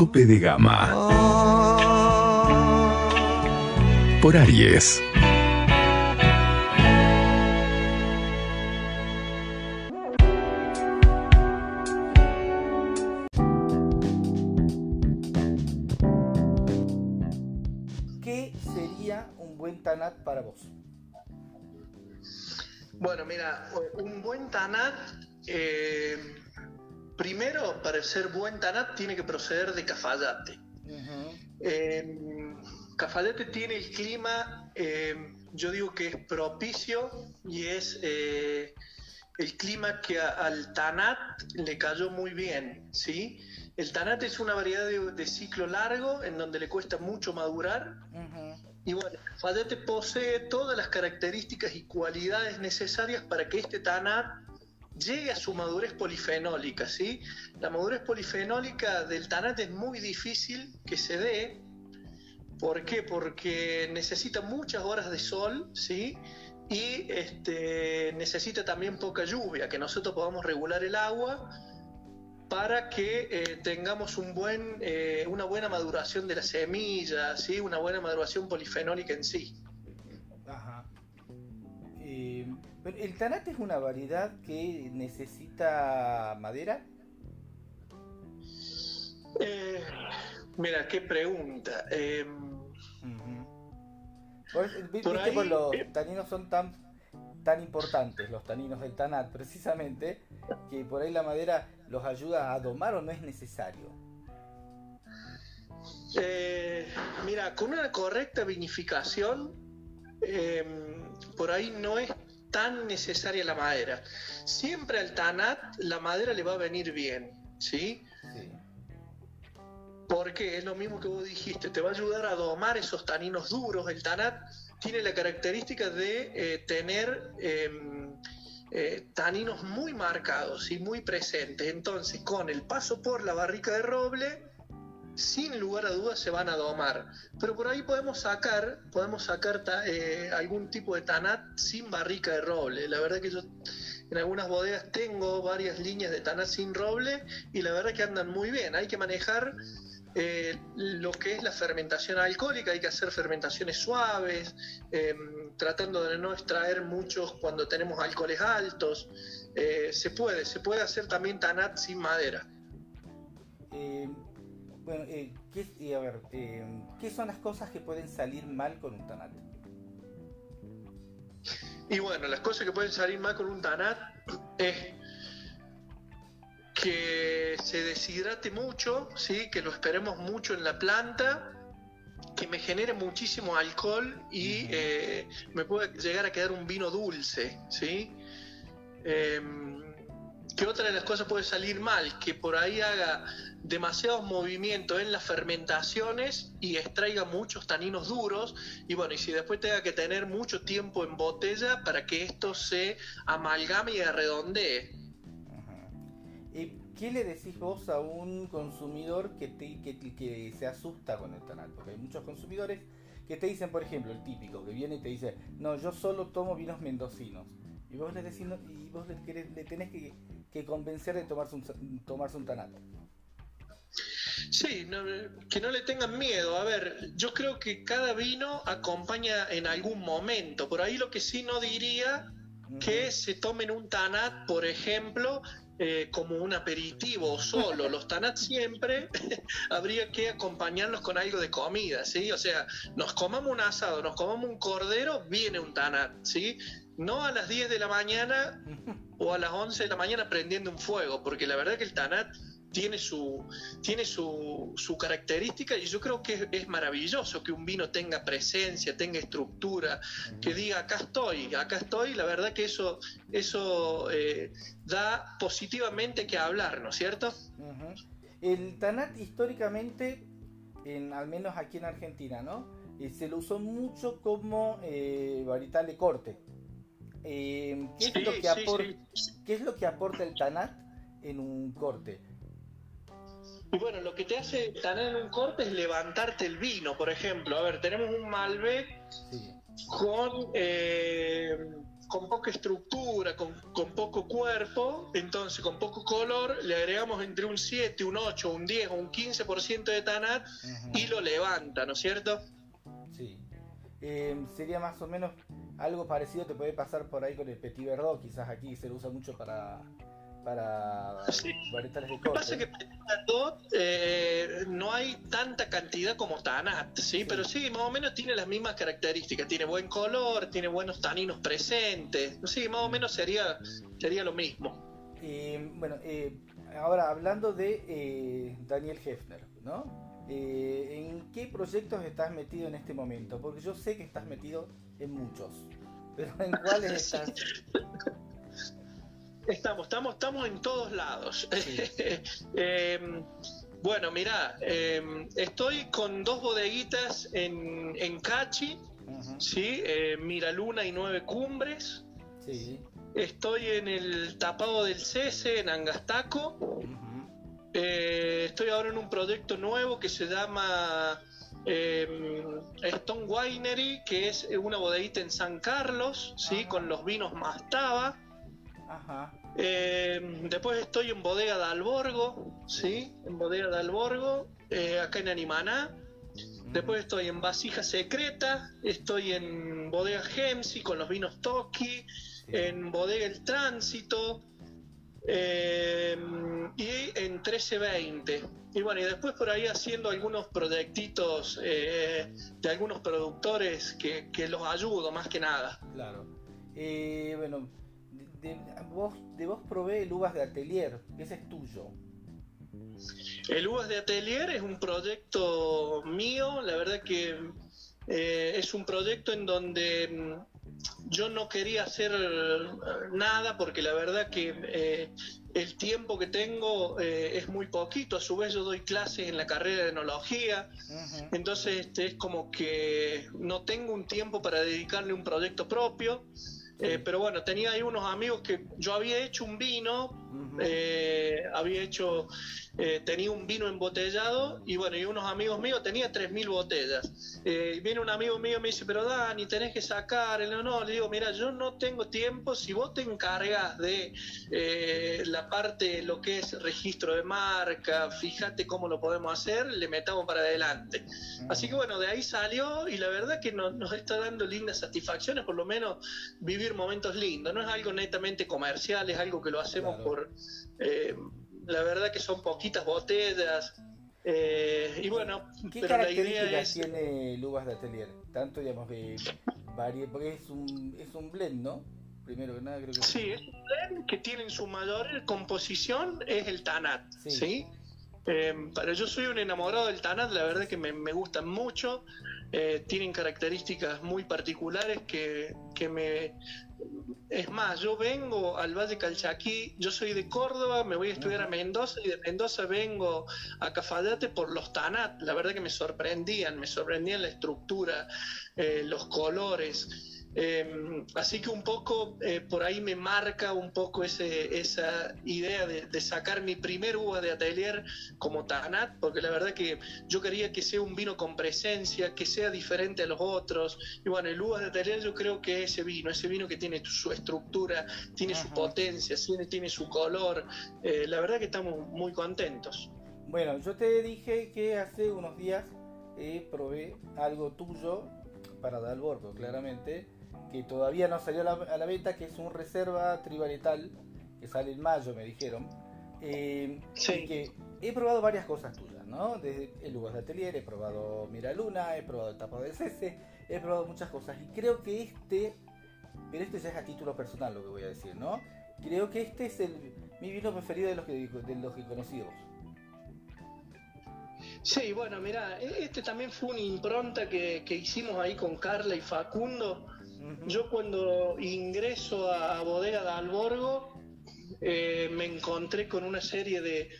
Tope de Gama por Aries. ¿Qué sería un buen Tanat para vos? Bueno, mira, un buen Tanat, eh, primero, para ser buen Tanat, tiene que proceder de Cafayate. Eh, Cafayate tiene el clima, eh, yo digo que es propicio y es eh, el clima que a- al Tanat le cayó muy bien, ¿sí? El Tanat es una variedad de, de ciclo largo en donde le cuesta mucho madurar y bueno, Cafayate posee todas las características y cualidades necesarias para que este tanat llegue a su madurez polifenólica, ¿sí? La madurez polifenólica del tanat es muy difícil que se dé. ¿Por qué? Porque necesita muchas horas de sol, ¿sí? Y este, necesita también poca lluvia, que nosotros podamos regular el agua para que eh, tengamos un buen, eh, una buena maduración de la semilla, ¿sí? una buena maduración polifenólica en sí. Ajá. Pero ¿El Tanat es una variedad que necesita madera? Eh, mira, qué pregunta. Eh, Por- vi- Por Viste ahí, los eh. taninos son tan, tan importantes, los taninos del Tanat, precisamente, que por ahí la madera los ayuda a domar o no es necesario. eh, mira, con una correcta vinificación, eh, por ahí no es tan necesaria la madera. Siempre al tanat la madera le va a venir bien, ¿sí? Sí. Porque es lo mismo que vos dijiste, te va a ayudar a domar esos taninos duros. El tanat tiene la característica de eh, tener eh, eh, taninos muy marcados y muy presentes. Entonces, con el paso por la barrica de roble, sin lugar a dudas se van a domar. Pero por ahí podemos sacar, podemos sacar eh, algún tipo de tanat sin barrica de roble. La verdad que yo en algunas bodegas tengo varias líneas de tanat sin roble y la verdad que andan muy bien. Hay que manejar eh, lo que es la fermentación alcohólica, hay que hacer fermentaciones suaves, eh, tratando de no extraer muchos cuando tenemos alcoholes altos. Se puede, se puede hacer también tanat sin madera. Bueno, eh, ¿qué, eh, a ver, eh, ¿qué son las cosas que pueden salir mal con un Tanat? Y bueno, las cosas que pueden salir mal con un tanat es que se deshidrate mucho, ¿sí? que lo esperemos mucho en la planta, que me genere muchísimo alcohol y eh, me puede llegar a quedar un vino dulce. ¿sí? Em, que otra de las cosas puede salir mal, que por ahí haga demasiados movimientos en las fermentaciones y extraiga muchos taninos duros y bueno, y si después tenga que tener mucho tiempo en botella para que esto se amalgame y arredondee. Eh, ¿Qué le decís vos a un consumidor que, te- que, que se asusta con el Tanat? Porque hay muchos consumidores que te dicen, por ejemplo, el típico, que viene y te dice, no, yo solo tomo vinos mendocinos. Y vos le decís, y vos le, querés- le tenés que, que convencer de tomarse un, tomarse un Tanat. Sí, no- que no le tengan miedo. A ver, yo creo que cada vino acompaña en algún momento. Por ahí lo que sí no diría que se tomen un tanat, por ejemplo, eh, como un aperitivo solo. Los tanat siempre habría que acompañarlos con algo de comida, ¿sí? O sea, nos comamos un asado, nos comamos un cordero, viene un tanat, ¿sí? No a las 10 de la mañana o a las 11 de la mañana prendiendo un fuego, porque la verdad que el tanat tiene su, tiene su, su característica y yo creo que es, es maravilloso que un vino tenga presencia, tenga estructura, que diga acá estoy, acá estoy, la verdad que eso, eso eh, da positivamente que hablar, ¿no es cierto? El Tanat históricamente, en, al menos aquí en Argentina, ¿no? Eh, se lo usó mucho como eh, varietal de corte. Eh, ¿qué, es Sí, lo que sí, apor- sí. ¿Qué es lo que aporta el Tanat en un corte? Y bueno, lo que te hace tener un corte es levantarte el vino, por ejemplo. A ver, tenemos un Malbec Sí. con, eh, con poca estructura, con, con poco cuerpo, entonces con poco color, le agregamos entre un 7, un 8, un 10 o un 15% de tanat y lo levanta, ¿no es cierto? Sí. Eh, sería más o menos algo parecido, te puede pasar por ahí con el Petit Verdot, quizás aquí se lo usa mucho para, para Sí. de Lo que pasa es que eh, no hay tanta cantidad como Tanat, ¿sí? Pero sí, más o menos tiene las mismas características. Tiene buen color, tiene buenos taninos presentes. Sí, más o menos sería, sería lo mismo. Eh, bueno, eh, ahora hablando de eh, Daniel Hefner, ¿no? Eh, ¿En qué proyectos estás metido en este momento? Porque yo sé que estás metido en muchos, pero ¿en cuáles estás? Estamos, estamos, estamos en todos lados. Sí. Eh, bueno, mira, estoy con dos bodeguitas en, en Cachi, ¿sí? Eh, Miraluna y Nueve Cumbres. Sí. Estoy en el tapado del Cese, en Angastaco. ujú, Eh, estoy ahora en un proyecto nuevo que se llama eh, Stone Winery, que es una bodeguita en San Carlos, ¿sí? Ajá. con los vinos Mastava. Ajá. Eh, después estoy en Bodega de Alborgo, ¿sí? En Bodega de Alborgo, eh, acá en Animaná. Después estoy en Vasija Secreta, estoy en Bodega Gemsi con los vinos Toki, en Bodega El Tránsito eh, y en 1320. Y bueno, y después por ahí haciendo algunos proyectitos eh, de algunos productores que, que los ayudo más que nada. Claro. Eh, bueno, de, de- vos, de vos probé el uvas de atelier, ese es tuyo. El Uvas de Atelier es un proyecto mío, la verdad que eh, es un proyecto en donde mm, yo no quería hacer eh, nada porque la verdad que eh, el tiempo que tengo eh, es muy poquito, a su vez yo doy clases en la carrera de enología, entonces este, es como que no tengo un tiempo para dedicarle un proyecto propio, eh, pero bueno, tenía ahí unos amigos que yo había hecho un vino, eh, había hecho, eh, tenía un vino embotellado y bueno, y unos amigos míos, tenía 3.000 botellas. Eh, viene un amigo mío y me dice, pero Dani, tenés que sacar. No, no, le digo, mira, yo no tengo tiempo, si vos te encargas de la parte, lo que es registro de marca, fíjate cómo lo podemos hacer, le metamos para adelante. Así que bueno, de ahí salió y la verdad que nos, nos está dando lindas satisfacciones, por lo menos vivir momentos lindos. No es algo netamente comercial, es algo que lo hacemos Claro. por... eh, la verdad que son poquitas botellas. eh, y bueno, ¿Qué pero la idea es... tiene el uvas de atelier? Tanto, digamos, que varie, porque es un, es un blend, ¿no? Primero que nada, creo que Sí, es un blend que tiene en su mayor composición es el Tanat, Sí. ¿sí? Eh, pero yo soy un enamorado del Tanat, la verdad que me, me gustan mucho, eh, tienen características muy particulares que, que me... Es más, yo vengo al Valle Calchaquí, yo soy de Córdoba, me voy a estudiar a. Mendoza y de Mendoza vengo a Cafayate por los Tanat, la verdad que me sorprendían, me sorprendían la estructura, eh, los colores. Eh, así que un poco eh, por ahí me marca un poco ese, esa idea de, de sacar mi primer uva de atelier como Tanat, porque la verdad que yo quería que sea un vino con presencia, que sea diferente a los otros. Y bueno, el uva de atelier yo creo que es ese vino, ese vino que tiene su estructura, tiene su potencia, tiene, tiene su color. Eh, la verdad que estamos muy contentos. Bueno, yo te dije que hace unos días eh, probé algo tuyo para Dalborgo, claramente, que todavía no salió a la, a la venta, que es un reserva trivarietal, que sale en mayo, me dijeron. Eh, Sí. y que he probado varias cosas tuyas, ¿no? Desde el Uvas de Atelier, he probado Miraluna, he probado el tapado de Cese, he probado muchas cosas. Y creo que este, pero este ya es a título personal lo que voy a decir, ¿no? Creo que este es el, mi vino preferido de los que, de los que vos. Sí, bueno, mira, este también fue una impronta que, que hicimos ahí con Carla y Facundo. Yo cuando ingreso a Bodega de Alborgo eh, me encontré con una serie de,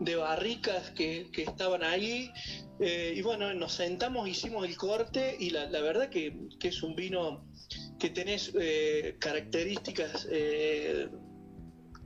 de barricas que, que estaban ahí. eh, y bueno, nos sentamos, hicimos el corte y la, la verdad que, que es un vino que tenés eh, características eh,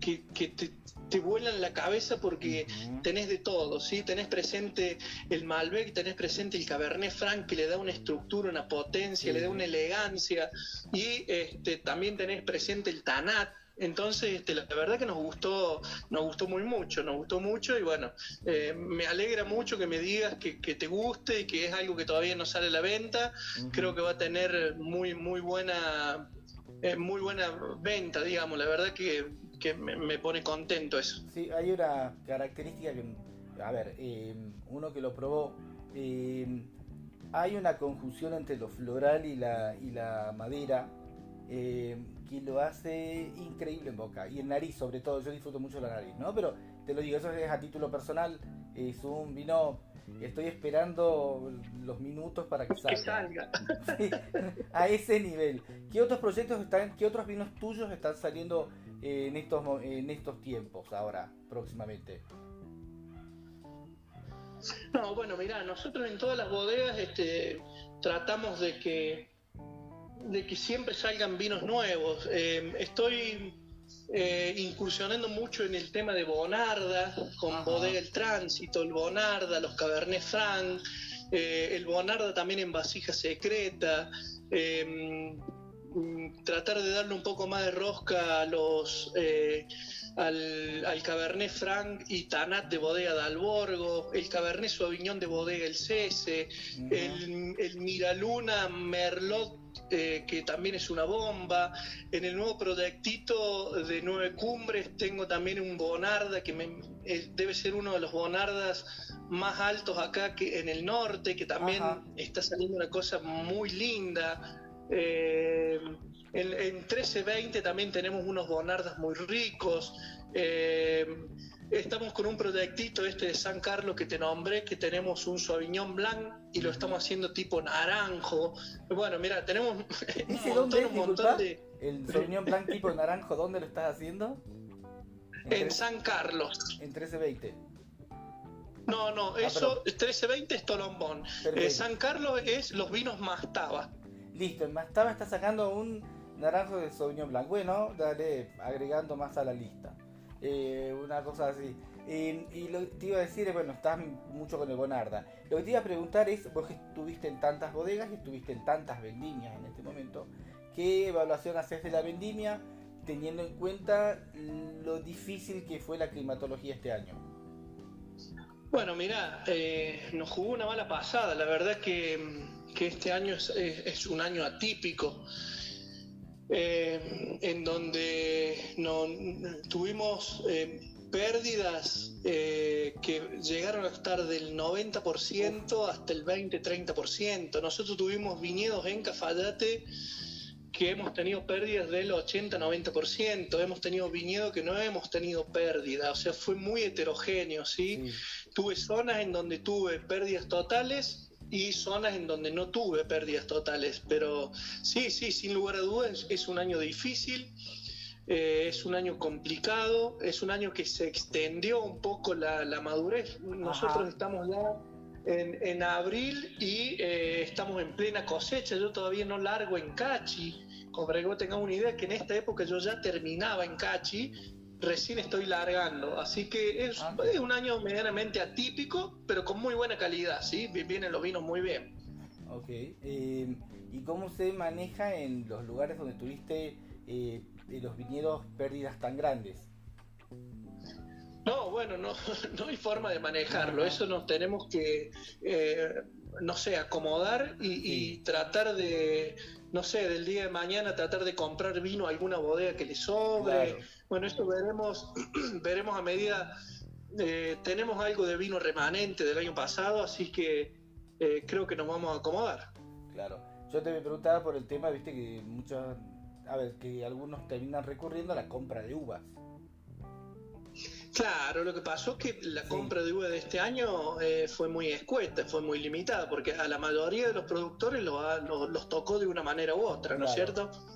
que, que te, te vuelan la cabeza porque tenés de todo, ¿sí? Tenés presente el Malbec, tenés presente el Cabernet Franc que le da una estructura, una potencia, le da una elegancia y este, también tenés presente el Tanat. Entonces, este, la, verdad que nos gustó, nos gustó muy mucho, nos gustó mucho y bueno, eh, me alegra mucho que me digas que, que te guste y que es algo que todavía no sale a la venta. Creo que va a tener muy, muy buena, eh, muy buena venta, digamos. La verdad que, que me, pone contento eso. Sí, hay una característica que, a ver, eh, uno que lo probó, eh, hay una conjunción entre lo floral y la, y la madera eh, que lo hace increíble en boca y en nariz sobre todo, yo disfruto mucho la nariz, ¿no? Pero te lo digo, eso es a título personal, es un vino, estoy esperando los minutos para que Que salga. salga. Sí, a ese nivel. ¿Qué otros proyectos están, qué otros vinos tuyos están saliendo eh, en estos en estos tiempos ahora, próximamente? No, bueno, mira, nosotros en todas las bodegas este, tratamos de que de que siempre salgan vinos nuevos. Eh, estoy eh, incursionando mucho en el tema de Bonarda, con Ajá. Bodega El Tránsito, el Bonarda, los Cabernet Franc, eh, el Bonarda también en vasija secreta. eh, mm, tratar de darle un poco más de rosca a los eh, al, al Cabernet Franc y Tanat de bodega de Alborgo, el Cabernet Sauvignon de bodega El Cese, el Miraluna Merlot, eh, que también es una bomba. En el nuevo proyectito de Nueve Cumbres tengo también un Bonarda, que me- eh, debe ser uno de los Bonardas más altos acá que en el norte, que también Ajá. está saliendo una cosa muy linda. Eh, en, en 1320 también tenemos unos Bonardas muy ricos. Estamos con un proyectito este de San Carlos que te nombré, que tenemos un Sauvignon Blanc y lo estamos haciendo tipo naranjo. Bueno, mira, tenemos un ¿Ese montón, dónde un montón de... El Sauvignon Blanc tipo naranjo, ¿dónde lo estás haciendo? En, En San Carlos. en 1320. No, no, Ah, eso 1320 es Tolombón. Eh, San Carlos es los vinos Mastaba. Listo, el Mastaba está sacando un naranjo de Sauvignon Blanc. Bueno, dale, agregando más a la lista. Eh, una cosa así. Y lo que te iba a decir es, bueno, estás mucho con el Bonarda. Lo que te iba a preguntar es, vos estuviste en tantas bodegas y estuviste en tantas vendimias en este momento, ¿qué evaluación haces de la vendimia teniendo en cuenta lo difícil que fue la climatología este año? Bueno, mira, eh, nos jugó una mala pasada. La verdad que, que este año es, es- es un año atípico, eh, en donde no, tuvimos eh, pérdidas eh, que llegaron a estar del 90% hasta el 20-30%. Nosotros tuvimos viñedos en Cafayate que hemos tenido pérdidas del 80-90%, hemos tenido viñedos que no hemos tenido pérdida, o sea, fue muy heterogéneo, ¿sí? Tuve zonas en donde tuve pérdidas totales y zonas en donde no tuve pérdidas totales, pero sí, sí, sin lugar a dudas es un año difícil, eh, es un año complicado, es un año que se extendió un poco la, la madurez. Nosotros Ajá. estamos ya en, en abril y eh, estamos en plena cosecha. Yo todavía no largo en Cachi, como para que vos tengas una idea que en esta época yo ya terminaba en Cachi, recién estoy largando. Así que es, Ah. es un año medianamente atípico, pero con muy buena calidad, ¿sí? Vienen los vinos muy bien. Ok. eh, ¿Y cómo se maneja en los lugares donde tuviste eh, los viñedos pérdidas tan grandes? No, bueno, no, no hay forma de manejarlo. Eso nos tenemos que, eh, no sé, acomodar y, y tratar de, no sé, del día de mañana tratar de comprar vino a alguna bodega que le sobre. Claro. Bueno, esto veremos, veremos a medida. eh, tenemos algo de vino remanente del año pasado, así que eh, creo que nos vamos a acomodar. Claro. Yo te preguntaba por el tema, viste que muchos, a ver, que algunos terminan recurriendo a la compra de uvas. Claro, lo que pasó es que la compra de uva de este año eh, fue muy escueta, fue muy limitada, porque a la mayoría de los productores lo los tocó de una manera u otra, ¿no es Claro. cierto?